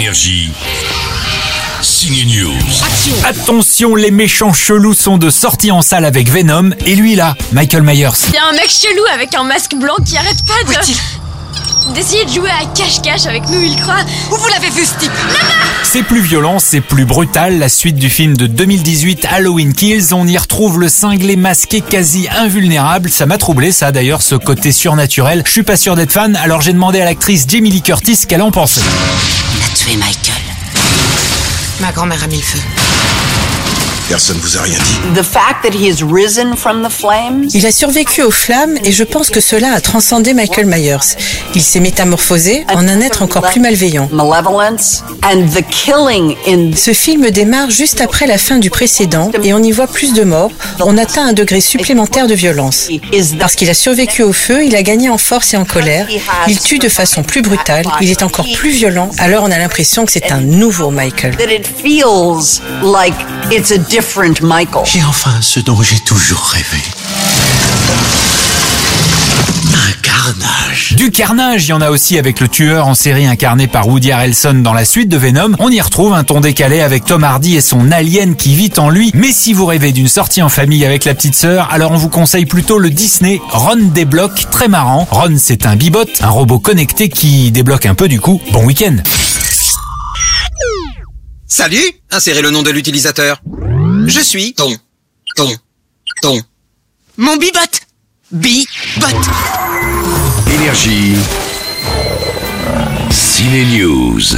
Énergie. Signe News. Attention, les méchants chelous sont de sortie en salle avec Venom et lui là, Michael Myers. Il y a un mec chelou avec un masque blanc qui arrête pas de... d'essayer de jouer à cache-cache avec nous, il croit. Où vous l'avez vu ce type? C'est plus violent, c'est plus brutal. La suite du film de 2018 Halloween Kills, on y retrouve le cinglé masqué quasi invulnérable. Ça m'a troublé ça d'ailleurs, ce côté surnaturel. Je suis pas sûr d'être fan, alors j'ai demandé à l'actrice Jamie Lee Curtis ce qu'elle en pensait. Michael. Ma grand-mère a mis le feu. Personne vous a rien dit. The fact that he has risen from the flames Il a survécu aux flammes et je pense que cela a transcendé Michael Myers. Il s'est métamorphosé en un être encore plus malveillant. malevolence and the killing in Ce film démarre juste après la fin du précédent et on y voit plus de morts. On atteint un degré supplémentaire de violence. Parce qu'il a survécu au feu, il a gagné en force et en colère. Il tue de façon plus brutale, il est encore plus violent. Alors on a l'impression que c'est un nouveau Michael. Different Michael. J'ai enfin ce dont j'ai toujours rêvé. Un carnage. Du carnage, il y en a aussi avec le tueur en série incarné par Woody Harrelson dans la suite de Venom. On y retrouve un ton décalé avec Tom Hardy et son alien qui vit en lui. Mais si vous rêvez d'une sortie en famille avec la petite sœur, alors on vous conseille plutôt le Disney Ron débloque, très marrant. Ron c'est un bibot, un robot connecté qui débloque un peu du coup. Bon week-end Salut Insérez le nom de l'utilisateur. Je suis ton, ton, ton. Mon bibot Bibot Énergie. Ciné News.